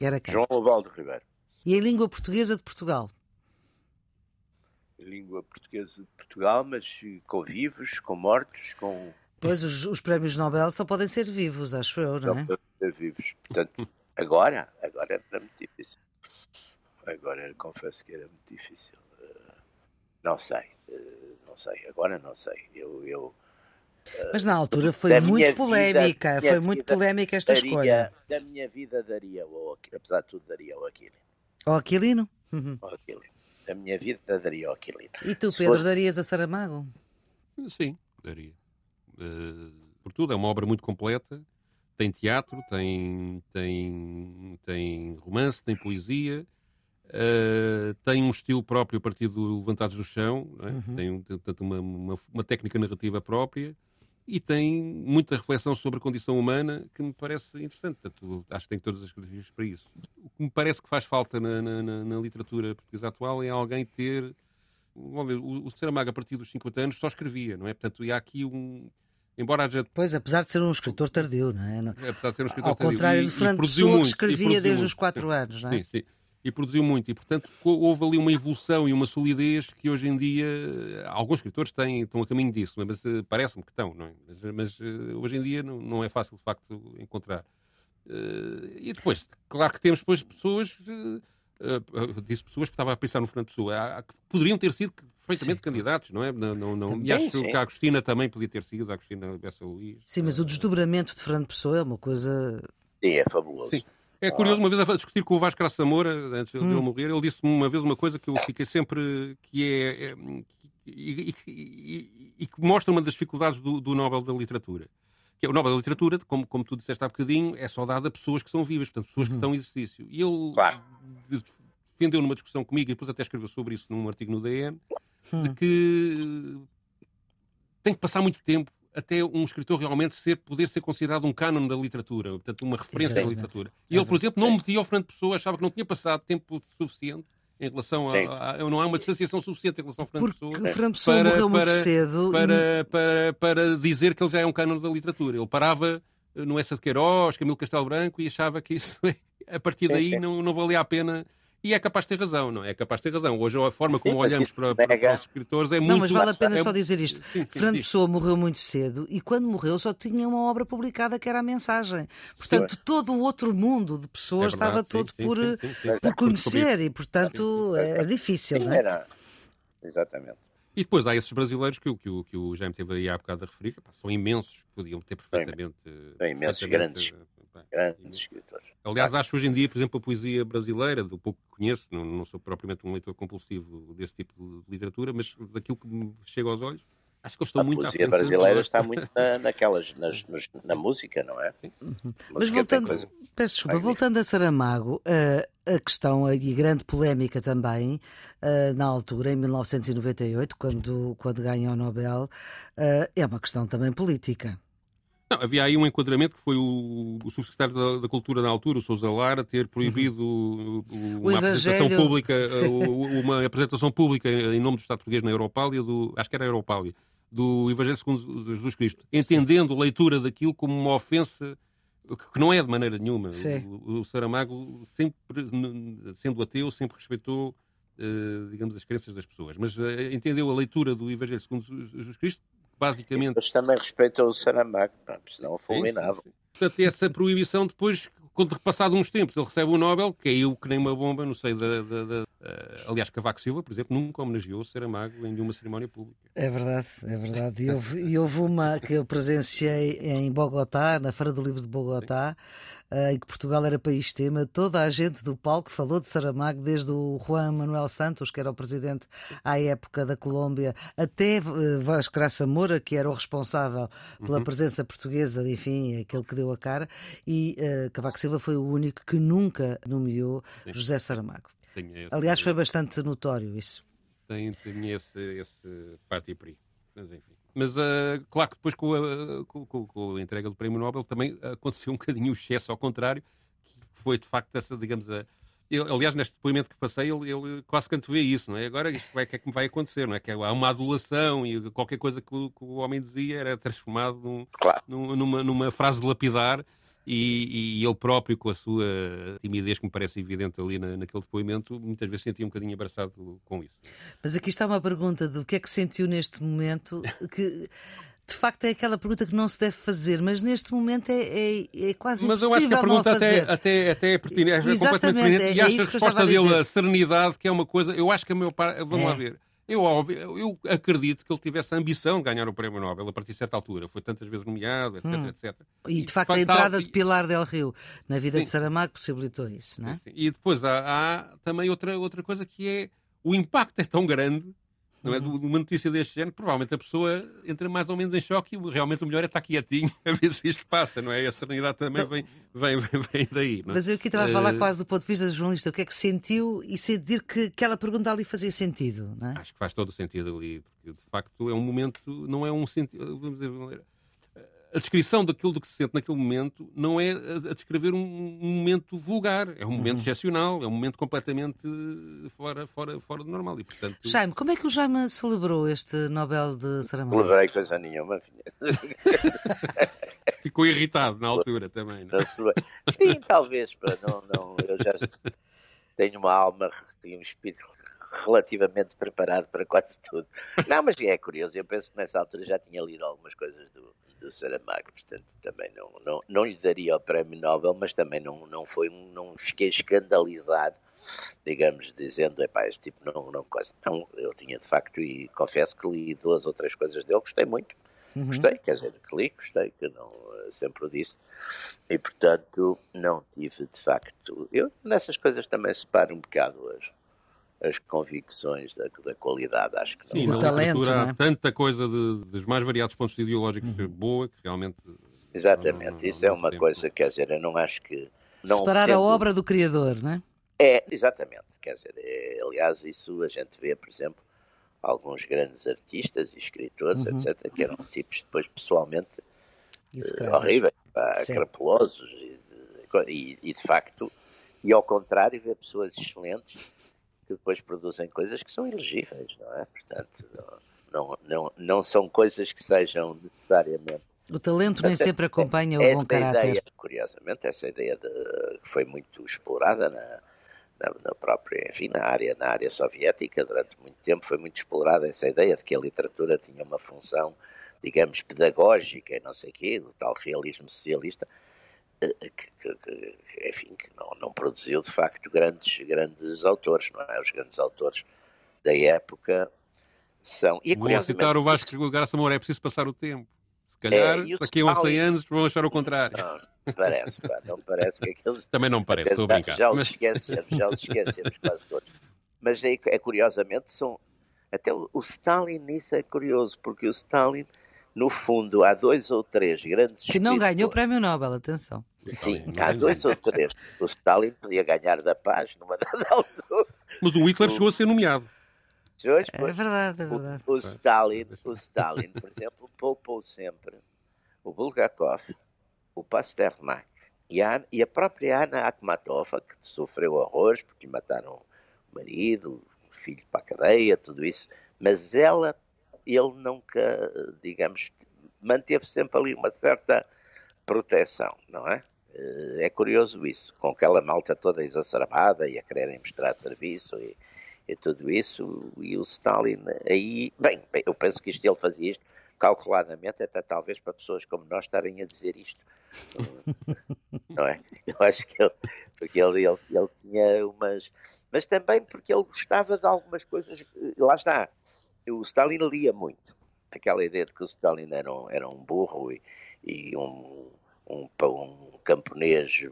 Era quem? João Lobaldo Ribeiro. E em língua portuguesa de Portugal? Língua portuguesa de Portugal, mas com vivos, com mortos, com Pois os, os prémios Nobel só podem ser vivos, acho eu, não é? Não, para vivos. Portanto, agora, agora era muito difícil. Agora confesso que era muito difícil. Eh, não sei, eh, não sei. Agora não sei. Eu, eu Mas na altura foi muito vida- polémica, minha foi muito vida polémica esta daria, escolha. Da minha vida daria, ao Aqu- apesar de tudo, daria ao Aquilino. Ó Aquilino? Uhum. Ao Aquilino. Da minha vida daria ao Aquilino. E tu, Se Pedro, fosse- darias a Saramago? Sim, daria. Eh, por tudo, é uma obra muito completa. Tem teatro, tem, tem, tem romance, tem poesia, eh, tem um estilo próprio a partir do Levantados do Chão, é? tem um- portanto, uma, uma, uma técnica narrativa própria e tem muita reflexão sobre a condição humana que me parece interessante. Portanto, acho que tem todas as características para isso. O que me parece que faz falta na, na- na- literatura portuguesa atual é alguém ter Vamos ver, o, o Saramago, a partir dos 50 anos, só escrevia, não é? Portanto, e há aqui um. Embora haja. Pois, apesar de ser um escritor tardio, não é? Não- Apesar de ser um escritor Ao tardio, contrário e- de produziu Pessoa, que escrevia desde muito, os 4 sim. anos, não é? Sim, sim. E produziu muito. E, portanto, houve ali uma evolução e uma solidez que hoje em dia alguns escritores têm, estão a caminho disso, mas eh, parece-me que estão, não é? Mas, mas, eh, hoje em dia não, não é fácil, de facto, encontrar. Eh, e depois, claro que temos depois pessoas. eh, eh, eu disse pessoas que estava a pensar no Fernando Pessoa, que poderiam ter sido perfeitamente Sim. candidatos, não é? Não, não, não. Também. E acho sim. que a Agostina também podia ter sido, a Agostina Bessa Luís. Sim, mas o desdobramento de Fernando Pessoa é uma coisa. Sim, é fabuloso. Sim. É curioso, uma vez a discutir com o Vasco Graça Moura, antes de Hum. ele morrer, ele disse-me uma vez uma coisa que eu fiquei sempre. que é. é- e, e- e- e que mostra uma das dificuldades do, do Nobel da Literatura. Que é o Nobel da Literatura, como, como tu disseste há bocadinho, é só dado a pessoas que são vivas, portanto, pessoas que estão em exercício. E ele Claro. de- defendeu numa discussão comigo, e depois até escreveu sobre isso num artigo no DN, de que tem que passar muito tempo até um escritor realmente ser, poder ser considerado um cânon da literatura, portanto, uma referência Exatamente. da literatura. E ele, por exemplo, não metia ao Fernando Pessoa, achava que não tinha passado tempo suficiente em relação Sim. a, a- Não há uma distanciação suficiente em relação ao Fernando Porque Pessoa. o Fernando Pessoa para- morreu muito para- cedo. e- Para, para, para dizer que ele já é um cânon da literatura. Ele parava eh, no Essa de Queiroz, Camilo Castelo Branco e achava que isso, (laughs) a partir Sim, daí, sim. Não, não valia a pena. E é capaz de ter razão, não é? É capaz de ter razão. Hoje a forma como Sim, olhamos para, para, os escritores é Não, muito... mas vale a pena é- só dizer isto. Sim, sim, Fernando. Pessoa morreu muito cedo e quando morreu só tinha uma obra publicada que era a mensagem. Portanto, todo o outro mundo de pessoas É verdade, estava todo por, sim, sim, sim. por conhecer e, portanto, é difícil, Sim, não é? era. Exatamente. E depois há esses brasileiros que, o- que, o- que o Jaime teve aí há bocado a referir, que, pá, são imensos, podiam ter perfeitamente... São imensos, perfeitamente, grandes. Grandes escritores. Aliás, acho hoje em dia, por exemplo, a poesia brasileira, do pouco que conheço, não, não sou propriamente um leitor compulsivo desse tipo de literatura, mas daquilo que me chega aos olhos, acho que eles estão A muito poesia brasileira está muito na, naquelas, nas, (laughs) nos- na música, não é? Sim. Mas música tem voltando, coisa- peço desculpa, voltando a Saramago, eh, a questão e grande polémica também, eh, na altura, em 1998, quando, quando ganha o Nobel, eh, é uma questão também política. Não, havia aí um enquadramento que foi o, o subsecretário da, da Cultura na altura, o Sousa Lara, ter proibido o- o- uma apresentação pública, (laughs) uma apresentação pública em nome do Estado português na Europália, do, acho que era a Europália, do Evangelho segundo Jesus Cristo, entendendo a leitura daquilo como uma ofensa que não é de maneira nenhuma. O, o Saramago, sempre, sendo ateu, sempre respeitou, eh, digamos, as crenças das pessoas, mas eh, entendeu a leitura do Evangelho segundo Jesus Cristo, basicamente Mas também respeitam o Saramago, pá, senão Sim, fulminavam. sim, sim. Portanto, essa proibição depois, quando passado uns tempos ele recebe o Nobel, caiu que nem uma bomba, não sei, da... da- da- eh, aliás, Cavaco Silva, por exemplo, nunca homenageou o Saramago em nenhuma cerimónia pública. É verdade, é verdade. E houve, e houve uma que eu presenciei em Bogotá, na Feira do Livro de Bogotá, em que Portugal era país tema. Toda a gente do palco falou de Saramago, desde o Juan Manuel Santos, que era o presidente à época da Colômbia, até eh, Vaz Graça Moura, que era o responsável pela presença portuguesa, enfim, aquele que deu a cara. E eh, Cavaco Silva foi o único que nunca nomeou José Saramago. Aliás, foi bastante notório isso. tem, tem esse, esse parti pri. Mas enfim. Mas ah, claro que depois com a, com, com- a entrega do Prémio Nobel também aconteceu um (laughs) bocadinho o excesso ao contrário, que foi de facto essa, digamos, a. eu, aliás, neste depoimento que passei, ele, ele quase que antevê isso, não é? Agora, isto o que é que me vai acontecer, não é? Que há uma adulação e qualquer coisa que o, que o homem dizia era transformado num, Claro. num- numa, numa frase lapidar e, e ele próprio, com a sua timidez que me parece evidente ali na, naquele depoimento, muitas vezes sentia um bocadinho abraçado com isso. Mas aqui está uma pergunta do que é que sentiu neste momento, que de facto é aquela pergunta que não se deve fazer, mas neste momento é, é, é quase Mas eu impossível acho que a pergunta até, até, até é pertinente, é completamente pertinente. é E acho a eu resposta a dele, a serenidade, que é uma coisa. Eu acho que a meu par... Vamos lá ver. Eu, óbvio, eu acredito que ele tivesse a ambição de ganhar o Prémio Nobel a partir de certa altura. Foi tantas vezes nomeado, etc, Hum. etc. E de facto a entrada e- de Pilar del Rio na vida Sim. de Saramago possibilitou isso, não é? Sim, sim. E depois há, há também outra, outra coisa que é o impacto é tão grande, não é? Uhum. De uma notícia deste género, provavelmente a pessoa entra mais ou menos em choque e realmente o melhor é estar quietinho (laughs) a ver se isto passa, não é? E a serenidade também vem, vem, vem, vem daí. Não é? Mas eu aqui estava a falar Eh, quase do ponto de vista do jornalista, o que é que sentiu e sentir que aquela pergunta ali fazia sentido, não é? Acho que faz todo o sentido ali, porque de facto é um momento, não é um sentido. Vamos dizer, a descrição daquilo do que se sente naquele momento não é a, a descrever um, um momento vulgar, é um momento excepcional, é um momento completamente fora, fora, fora do normal. E, portanto, Jaime, como é que o Jaime celebrou este Nobel de Saramago? levarei coisa nenhuma, filha. (laughs) ficou irritado na altura também. Não? é? Sim, talvez, pá, não, não, eu já tenho uma alma e um espírito relativamente preparado para quase tudo. Não, mas é curioso, eu penso que nessa altura já tinha lido algumas coisas do, do Saramago, portanto também não, não, não lhe daria o prémio Nobel, mas também não, não foi não fiquei escandalizado, digamos, dizendo, epá, este tipo não, não coisa. Não, eu tinha de facto, e confesso que li duas ou três coisas dele, gostei muito. Uhum. Gostei, quer dizer, que li, gostei, que não eh, sempre o disse. E, portanto, não tive, de facto... Eu, nessas coisas, também separo um bocado as, as convicções da, da qualidade, acho que não. Sim, na talento, literatura é? há tanta coisa de- dos mais variados pontos ideológicos boa que realmente. Exatamente, não, não, isso é uma tem- coisa, quer dizer, eu não acho que... Não Separar a obra do criador, não é? É, exatamente, quer dizer, é, aliás, isso a gente vê, por exemplo, alguns grandes artistas e escritores, uhum. etc., que eram tipos depois pessoalmente uh, horríveis, crapulosos e, e, e, de facto, e ao contrário, ver pessoas excelentes que depois produzem coisas que são elegíveis, não é? Portanto, não, não, não são coisas que sejam necessariamente. O talento nem sempre acompanha o bom caráter. Ideia, curiosamente, essa ideia de, que foi muito explorada na, na, na, própria, enfim, na área, na área soviética, durante muito tempo foi muito explorada essa ideia de que a literatura tinha uma função, digamos, pedagógica e não sei o quê, do tal realismo socialista, que, que, que enfim, que não, não produziu de facto grandes, grandes autores, não é? Os grandes autores da época são... E, Vou citar o Vasco Graça Moura, é preciso passar o tempo. Se calhar, é, daqui a uns 100 anos vão achar o contrário. Não, parece, pá, não parece que aqueles... (laughs) Também não parece, estou a brincar. Já os mas... esquecemos, já os esquecemos (laughs) quase todos. Mas é, é curiosamente, são... Até o, o Stalin nisso é curioso, porque o Stalin no fundo, há dois ou três grandes. Que não ganhou o prémio Nobel, atenção. Sim, há dois ou três. O Stalin podia ganhar da paz numa (laughs) dada altura. Mas o Hitler chegou a ser nomeado. Hoje, é verdade, é verdade. O, o, Stalin, o Stalin, por exemplo, poupou sempre o Bulgakov, o Pasternak e a, e a própria Ana Akhmatova, que sofreu horrores porque mataram o marido, o filho para a cadeia, tudo isso, mas ela ele nunca, digamos, manteve sempre ali uma certa proteção, não é? Eh, é curioso isso, com aquela malta toda exacerbada e a quererem mostrar serviço e, e tudo isso, e o Stalin aí, bem, eu penso que isto ele fazia isto calculadamente, até talvez para pessoas como nós estarem a dizer isto, (laughs) não é? Eu acho que ele, porque ele, ele, ele tinha umas, mas também porque ele gostava de algumas coisas, lá está, o Stalin lia muito. Aquela ideia de que o Stalin era um, era um burro e, e um, um, um camponês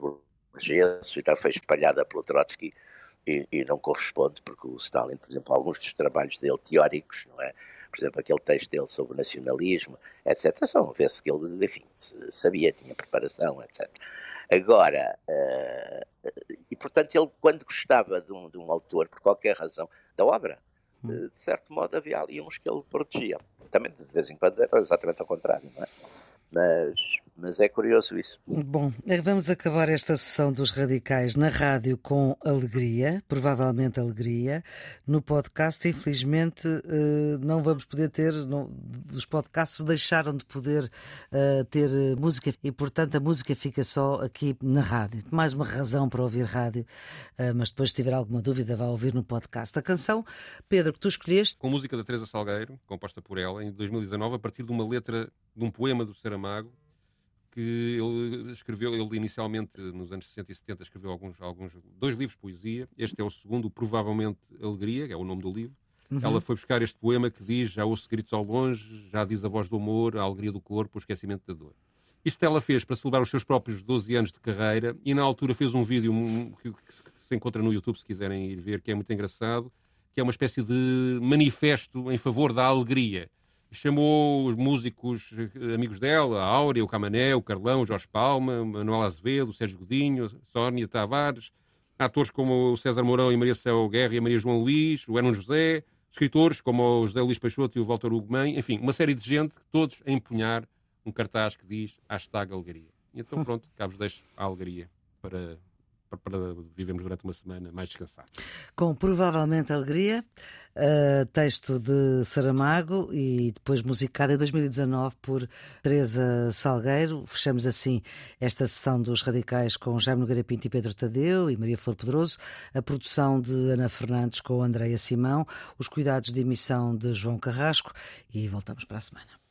burgueso e tal, foi espalhada pelo Trotsky e, e, não corresponde, porque o Stalin, por exemplo, alguns dos trabalhos dele teóricos, não é? Por exemplo, aquele texto dele sobre nacionalismo, etc., são, vê-se que ele, enfim, sabia, tinha preparação, etc. Agora, uh, e portanto, ele, quando gostava de um, de um autor, por qualquer razão, da obra, de certo modo havia ali uns que ele protegia. Também de vez em quando era exatamente ao contrário, não é? Mas, mas é curioso isso. Bom, eh, vamos acabar esta sessão dos radicais na rádio com alegria, provavelmente alegria. No podcast, infelizmente, eh, não vamos poder ter. os podcasts deixaram de poder eh, ter música e, portanto, a música fica só aqui na rádio. Mais uma razão para ouvir rádio, mas depois, se tiver alguma dúvida, vá ouvir no podcast. A canção, Pedro, que tu escolheste. Com música da Teresa Salgueiro, composta por ela, em 2019, a partir de uma letra de um poema do Saramago que ele escreveu, ele inicialmente nos anos 60 e 70 escreveu alguns, alguns dois livros de poesia, este é o segundo, provavelmente Alegria, que é o nome do livro. Uhum. Ela foi buscar este poema que diz, já ouço gritos ao longe, já diz a voz do amor, a alegria do corpo, o esquecimento da dor. Isto ela fez para celebrar os seus próprios 12 anos de carreira e na altura fez um vídeo que, que se encontra no YouTube se quiserem ir ver, que é muito engraçado, que é uma espécie de manifesto em favor da alegria chamou os músicos eh, amigos dela, a Áurea, o Camané, o Carlão, o Jorge Palma, Manuel Azevedo, o Sérgio Godinho, Sónia Tavares, atores como o César Mourão e Maria Céu Guerra e a Maria João Luís, o Herman José, escritores como o José Luís Peixoto e o Walter Mãe, enfim, uma série de gente, todos a empunhar um cartaz que diz hashtag alegria. E então pronto, cá vos deixo a alegria para para vivermos durante uma semana mais descansados. Com provavelmente alegria, uh, texto de Saramago e depois musicado em 2019 por Teresa Salgueiro. Fechamos assim esta sessão dos Radicais com Jaime Nogueira Pinto e Pedro Tadeu e Maria Flor Pedroso, a produção de Ana Fernandes com Andréia Simão, os cuidados de emissão de João Carrasco e voltamos para a semana.